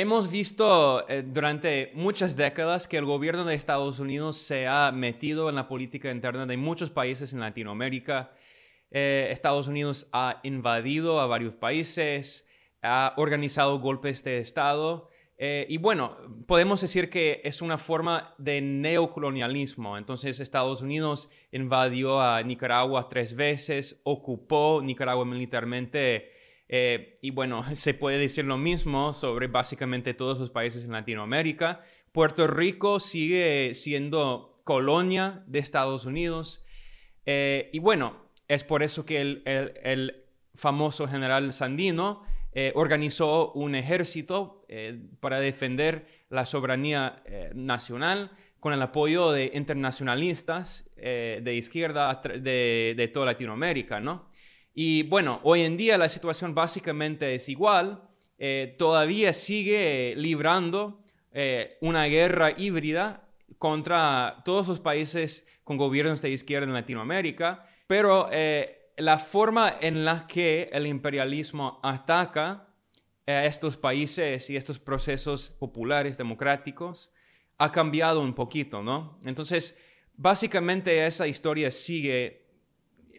hemos visto eh, durante muchas décadas que el gobierno de Estados Unidos se ha metido en la política interna de muchos países en Latinoamérica. Eh, Estados Unidos ha invadido a varios países, ha organizado golpes de Estado. Eh, y bueno, podemos decir que es una forma de neocolonialismo. Entonces Estados Unidos invadió a Nicaragua tres veces, ocupó Nicaragua militarmente eh, y bueno, se puede decir lo mismo sobre básicamente todos los países en Latinoamérica. Puerto Rico sigue siendo colonia de Estados Unidos. Eh, y bueno, es por eso que el, famoso general Sandino eh, organizó un ejército para defender la soberanía nacional con el apoyo de internacionalistas de izquierda de, de toda Latinoamérica, ¿no? Y bueno, hoy en día la situación básicamente es igual. Eh, todavía sigue librando eh, una guerra híbrida contra todos los países con gobiernos de izquierda en Latinoamérica, pero eh, la forma en la que el imperialismo ataca a estos países y estos procesos populares democráticos ha cambiado un poquito, ¿no? Entonces, básicamente esa historia sigue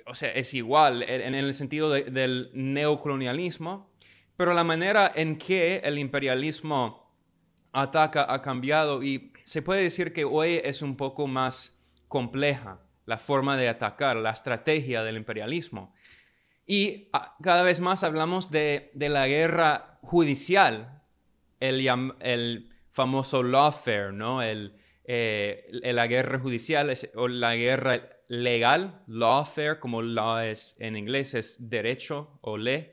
o sea, es igual en el sentido del neocolonialismo, pero la manera en que el imperialismo ataca ha cambiado y se puede decir que hoy es un poco más compleja la forma de atacar, la estrategia del imperialismo. Y ah, cada vez más hablamos de, la guerra judicial, el, el famoso lawfare, ¿no? El, eh, la guerra judicial o la guerra legal, lawfare, como law es en inglés, es derecho o ley.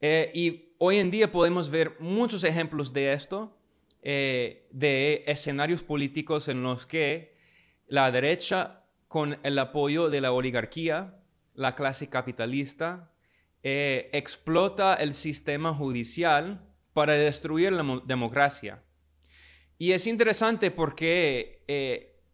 Eh, y hoy en día podemos ver muchos ejemplos de esto, eh, de escenarios políticos en los que la derecha, con el apoyo de la oligarquía, la clase capitalista, eh, explota el sistema judicial para destruir la democracia. Y es interesante porque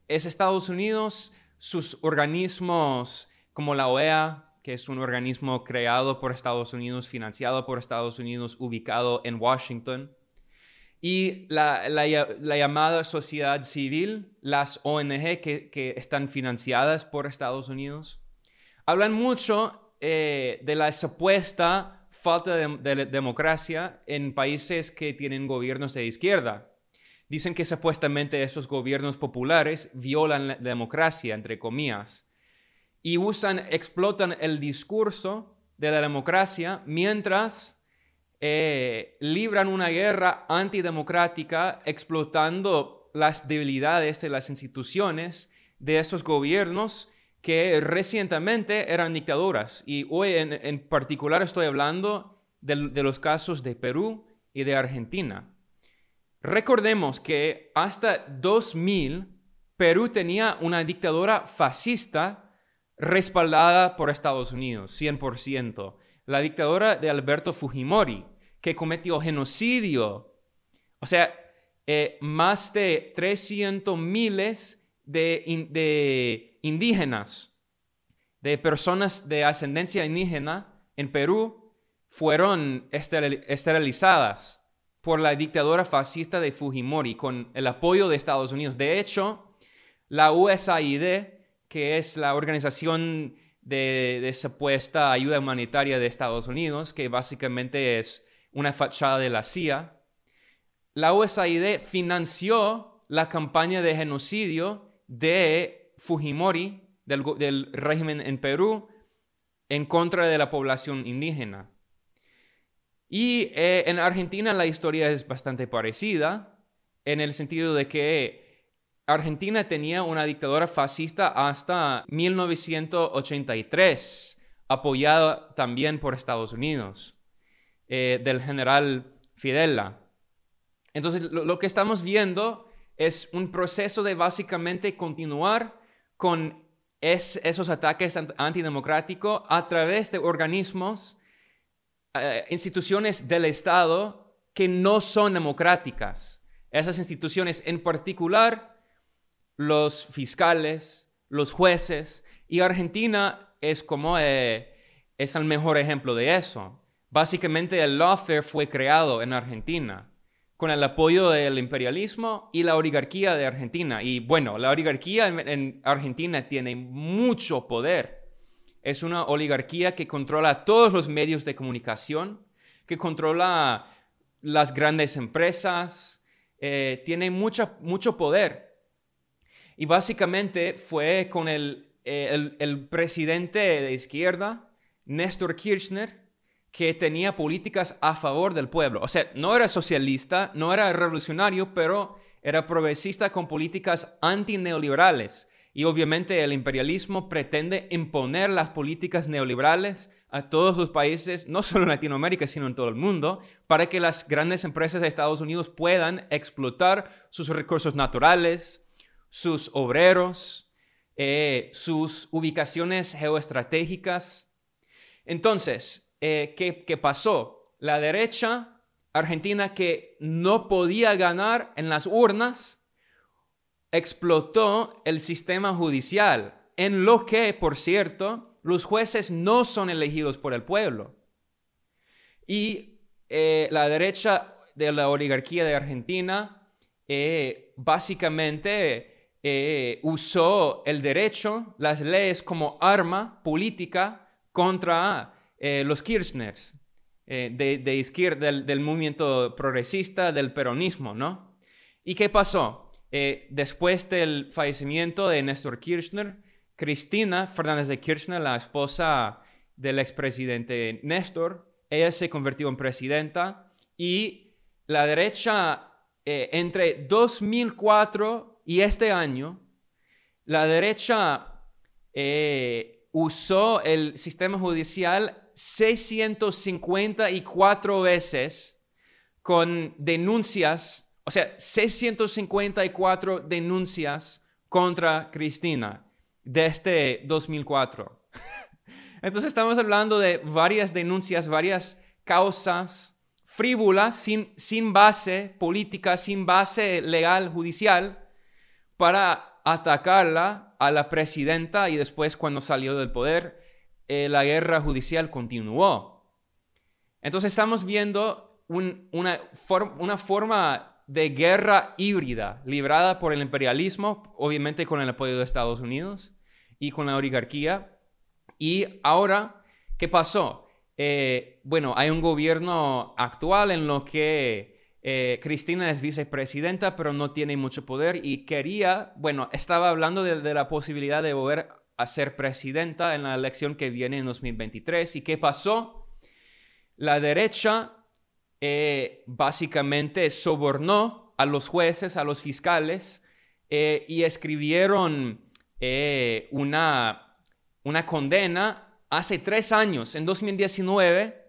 es Estados Unidos sus organismos como la OEA, que es un organismo creado por Estados Unidos, financiado por Estados Unidos, ubicado en Washington, y la, llamada sociedad civil, las ONG que, están financiadas por Estados Unidos, hablan mucho eh, de la supuesta falta de democracia en países que tienen gobiernos de izquierda. Dicen que supuestamente esos gobiernos populares violan la democracia, entre comillas, y usan, explotan el discurso de la democracia mientras eh, libran una guerra antidemocrática explotando las debilidades de las instituciones de estos gobiernos que recientemente eran dictaduras. Y hoy en, particular estoy hablando de los casos de Perú y de Argentina. Recordemos que hasta 2000 Perú tenía una dictadura fascista respaldada por Estados Unidos, 100%. La dictadura de Alberto Fujimori, que cometió genocidio. O sea, eh, más de 300 miles de, de indígenas, de personas de ascendencia indígena en Perú, fueron esterilizadas por la dictadura fascista de Fujimori con el apoyo de Estados Unidos. De hecho, la USAID, que es la organización de, supuesta ayuda humanitaria de Estados Unidos, que básicamente es una fachada de la CIA, la USAID financió la campaña de genocidio de Fujimori, del, del régimen en Perú, en contra de la población indígena. Y eh, en Argentina la historia es bastante parecida, en el sentido de que Argentina tenía una dictadura fascista hasta 1983, apoyada también por Estados Unidos, eh, del general Fidela. Entonces, lo, que estamos viendo es un proceso de básicamente continuar con esos ataques antidemocráticos a través de organismos eh, instituciones del Estado que no son democráticas. Esas instituciones en particular, los fiscales, los jueces, y Argentina es como, eh, es el mejor ejemplo de eso. Básicamente el lawfare fue creado en Argentina con el apoyo del imperialismo y la oligarquía de Argentina. Y bueno, la oligarquía en, Argentina tiene mucho poder. Es una oligarquía que controla todos los medios de comunicación, que controla las grandes empresas, eh, tiene mucho poder. Y básicamente fue con el, eh, el presidente de izquierda, Néstor Kirchner, que tenía políticas a favor del pueblo. O sea, no era socialista, no era revolucionario, pero era progresista con políticas antineoliberales. Y obviamente el imperialismo pretende imponer las políticas neoliberales a todos los países, no solo en Latinoamérica, sino en todo el mundo, para que las grandes empresas de Estados Unidos puedan explotar sus recursos naturales, sus obreros, eh, sus ubicaciones geoestratégicas. Entonces, eh, ¿qué, pasó? La derecha argentina que no podía ganar en las urnas, explotó el sistema judicial, en lo que, por cierto, los jueces no son elegidos por el pueblo. Y eh, la derecha de la oligarquía de Argentina eh, básicamente usó el derecho, las leyes como arma política contra eh, los Kirchners, eh, de, izquierda, del, movimiento progresista, del peronismo, ¿no? ¿Y qué pasó? Eh, después del fallecimiento de Néstor Kirchner, Cristina Fernández de Kirchner, la esposa del expresidente Néstor, ella se convirtió en presidenta y la derecha, entre 2004 y este año, la derecha usó el sistema judicial 654 veces con denuncias, o sea, 654 denuncias contra Cristina desde 2004. Entonces estamos hablando de varias denuncias, varias causas frívolas, sin, sin base política, sin base legal, judicial, para atacarla a la presidenta y después cuando salió del poder eh, la guerra judicial continuó. Entonces estamos viendo una, una forma de guerra híbrida librada por el imperialismo, obviamente con el apoyo de Estados Unidos y con la oligarquía. Y ahora, ¿qué pasó? Eh, bueno, hay un gobierno actual en lo que eh, Cristina es vicepresidenta, pero no tiene mucho poder y quería, bueno, estaba hablando de, de la posibilidad de volver a ser presidenta en la elección que viene en 2023. ¿Y qué pasó? La derecha eh, básicamente sobornó a los jueces, a los fiscales, eh, y escribieron eh, una, una condena hace tres años, en 2019,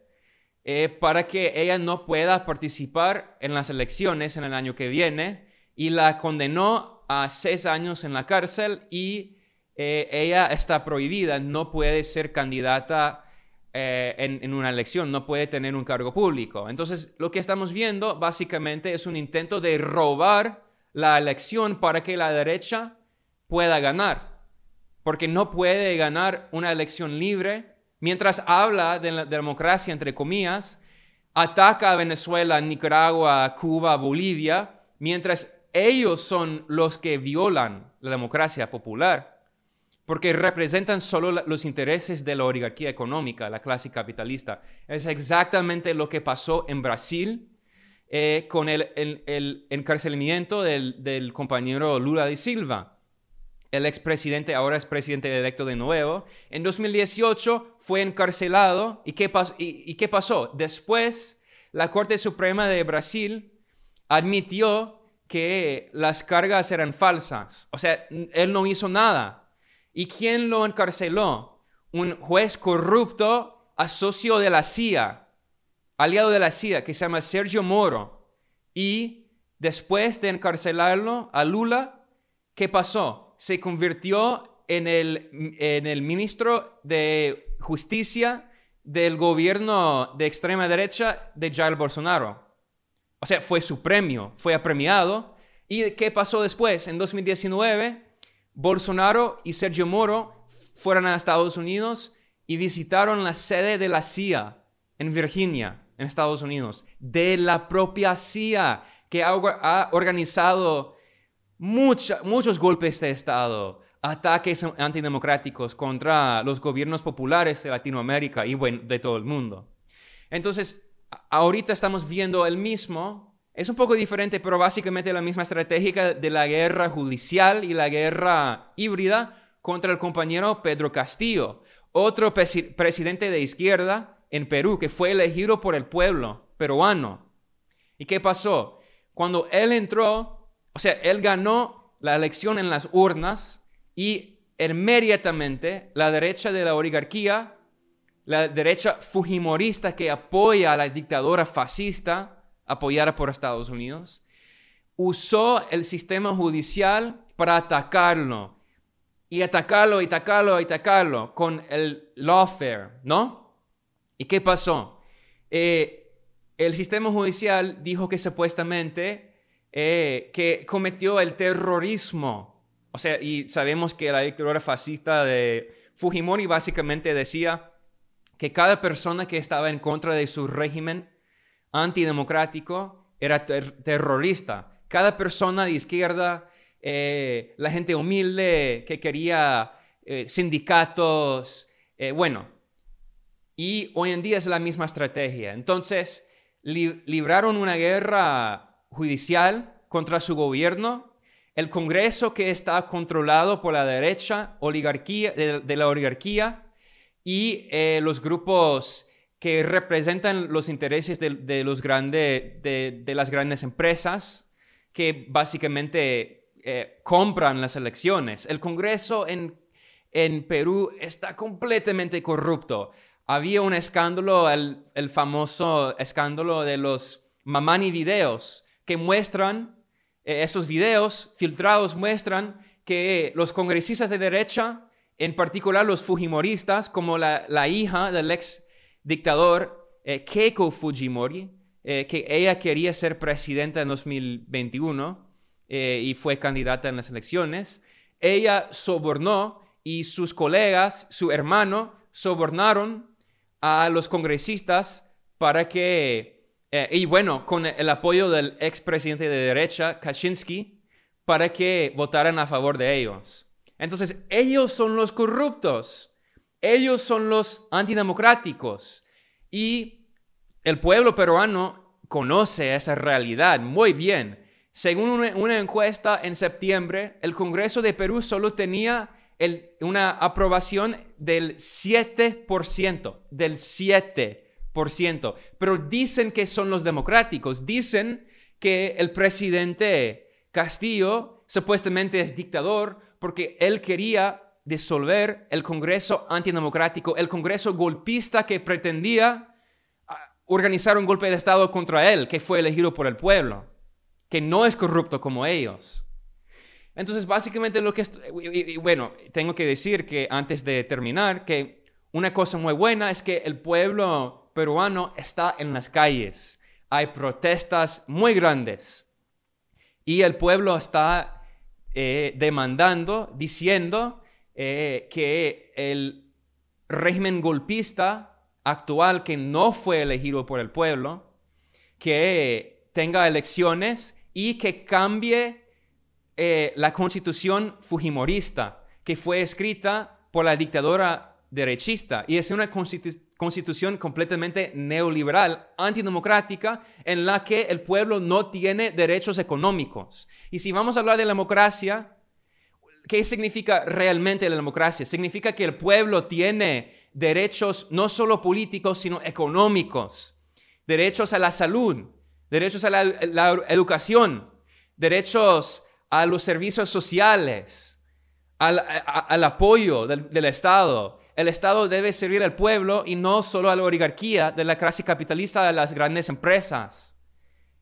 para que ella no pueda participar en las elecciones en el año que viene, y la condenó a seis años en la cárcel y eh, ella está prohibida, no puede ser candidata eh, en, una elección, no puede tener un cargo público. Entonces, lo que estamos viendo básicamente es un intento de robar la elección para que la derecha pueda ganar, porque no puede ganar una elección libre mientras habla de la democracia, entre comillas, ataca a Venezuela, Nicaragua, Cuba, Bolivia, mientras ellos son los que violan la democracia popular porque representan solo los intereses de la oligarquía económica, la clase capitalista. Es exactamente lo que pasó en Brasil eh, con el, encarcelamiento del, compañero Lula de Silva. El expresidente, ahora es presidente electo de nuevo, en 2018 fue encarcelado. ¿Y qué, y qué pasó? Después, la Corte Suprema de Brasil admitió que las cargas eran falsas. O sea, él no hizo nada ¿Y quién lo encarceló? Un juez corrupto, asocio de la CIA, aliado de la CIA, que se llama Sergio Moro. Y después de encarcelarlo a Lula, ¿qué pasó? Se convirtió en el, en el ministro de Justicia del gobierno de extrema derecha de Jair Bolsonaro. O sea, fue su premio, fue apremiado. ¿Y qué pasó después? En 2019 Bolsonaro y Sergio Moro fueron a Estados Unidos y visitaron la sede de la CIA en Virginia, en Estados Unidos, de la propia CIA, que ha, organizado muchos golpes de Estado, ataques antidemocráticos contra los gobiernos populares de Latinoamérica y de todo el mundo. Entonces, ahorita estamos viendo el mismo, es un poco diferente, pero básicamente la misma estrategia de la guerra judicial y la guerra híbrida contra el compañero Pedro Castillo, otro presidente de izquierda en Perú que fue elegido por el pueblo peruano. ¿Y qué pasó? Cuando él entró, o sea, él ganó la elección en las urnas y inmediatamente la derecha de la oligarquía, la derecha fujimorista que apoya a la dictadura fascista apoyada por Estados Unidos, usó el sistema judicial para atacarlo. Y atacarlo, y atacarlo, y atacarlo con el lawfare, ¿no? ¿Y qué pasó? Eh, el sistema judicial dijo que supuestamente eh, que cometió el terrorismo. O sea, y sabemos que la dictadura fascista de Fujimori básicamente decía que cada persona que estaba en contra de su régimen antidemocrático era terrorista. Cada persona de izquierda, eh, la gente humilde que quería sindicatos, bueno, y hoy en día es la misma estrategia. Entonces, libraron una guerra judicial contra su gobierno. El Congreso que está controlado por la derecha oligarquía, de, la oligarquía y eh, los grupos que representan los intereses de, los grandes, de, las grandes empresas que básicamente eh, compran las elecciones. El Congreso en, en Perú está completamente corrupto había un escándalo, el, famoso escándalo de los Mamani videos, que muestran, eh, esos videos filtrados muestran que los congresistas de derecha, en particular los fujimoristas, como la, hija del ex dictador eh, Keiko Fujimori, eh, que ella quería ser presidenta en 2021 y fue candidata en las elecciones, ella sobornó y sus colegas, su hermano, sobornaron a los congresistas para que, eh, y bueno, con el apoyo del expresidente de derecha, Kaczynski, para que votaran a favor de ellos. Entonces, ellos son los corruptos, ellos son los antidemocráticos y el pueblo peruano conoce esa realidad muy bien. Según una encuesta en septiembre, el Congreso de Perú solo tenía una aprobación del 7%, del 7%. Pero dicen que son los democráticos, dicen que el presidente Castillo supuestamente es dictador porque él quería disolver el Congreso antidemocrático, el Congreso golpista que pretendía ah, organizar un golpe de Estado contra él, que fue elegido por el pueblo, que no es corrupto como ellos. Entonces, básicamente lo que... Y, bueno, tengo que decir que antes de terminar, que una cosa muy buena es que el pueblo peruano está en las calles. Hay protestas muy grandes. Y el pueblo está eh, demandando, diciendo eh, que el régimen golpista actual, que no fue elegido por el pueblo, que tenga elecciones y que cambie eh, la constitución fujimorista que fue escrita por la dictadura derechista y es una constitución completamente neoliberal, antidemocrática, en la que el pueblo no tiene derechos económicos. Y si vamos a hablar de democracia, ¿qué significa realmente la democracia? Significa que el pueblo tiene derechos no solo políticos, sino económicos, derechos a la salud, derechos a la, la educación, derechos a los servicios sociales, al, apoyo del, Estado. El Estado debe servir al pueblo y no solo a la oligarquía de la clase capitalista de las grandes empresas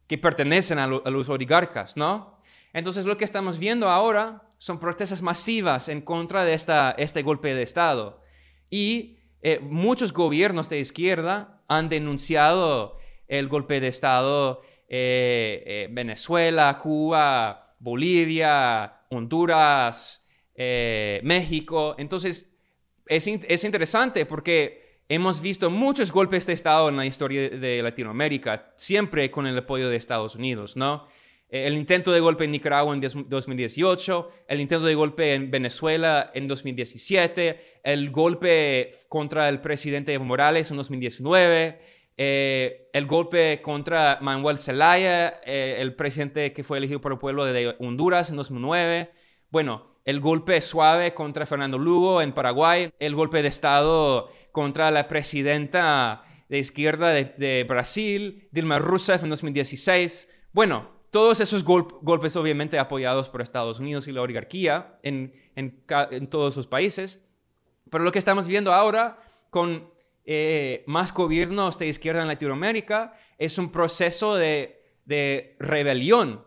que pertenecen a, los oligarcas, ¿no? Entonces lo que estamos viendo ahora son protestas masivas en contra de esta, este golpe de Estado. Y eh, muchos gobiernos de izquierda han denunciado el golpe de Estado, eh, eh, Venezuela, Cuba, Bolivia, Honduras, eh, México. Entonces, es, interesante porque hemos visto muchos golpes de Estado en la historia de Latinoamérica, siempre con el apoyo de Estados Unidos, ¿no? Eh, el intento de golpe en Nicaragua en 2018, el intento de golpe en Venezuela en 2017, el golpe contra el presidente Evo Morales en 2019, eh, el golpe contra Manuel Zelaya, eh, el presidente que fue elegido por el pueblo de Honduras en 2009. Bueno, el golpe suave contra Fernando Lugo en Paraguay, el golpe de Estado contra la presidenta de izquierda de, Brasil, Dilma Rousseff en 2016. Bueno, todos esos golpes obviamente apoyados por Estados Unidos y la oligarquía en, todos sus países. Pero lo que estamos viendo ahora con eh, más gobiernos de izquierda en Latinoamérica es un proceso de, rebelión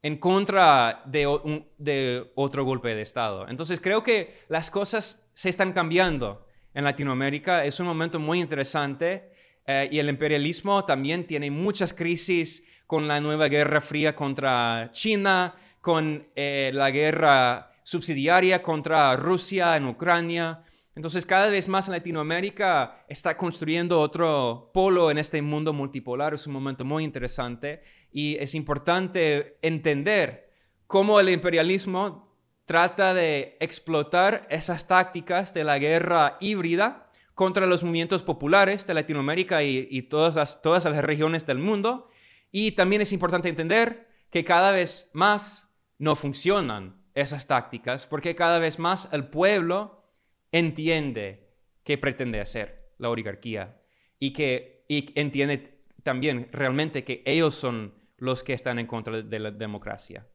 en contra de, de, otro golpe de Estado. Entonces creo que las cosas se están cambiando en Latinoamérica. Es un momento muy interesante eh, y el imperialismo también tiene muchas crisis con la nueva guerra fría contra China, con eh, la guerra subsidiaria contra Rusia en Ucrania. Entonces, cada vez más Latinoamérica está construyendo otro polo en este mundo multipolar. Es un momento muy interesante y es importante entender cómo el imperialismo trata de explotar esas tácticas de la guerra híbrida contra los movimientos populares de Latinoamérica y, todas, las, todas las regiones del mundo y también es importante entender que cada vez más no funcionan esas tácticas porque cada vez más el pueblo entiende qué pretende hacer la oligarquía y que entiende también realmente que ellos son los que están en contra de la democracia.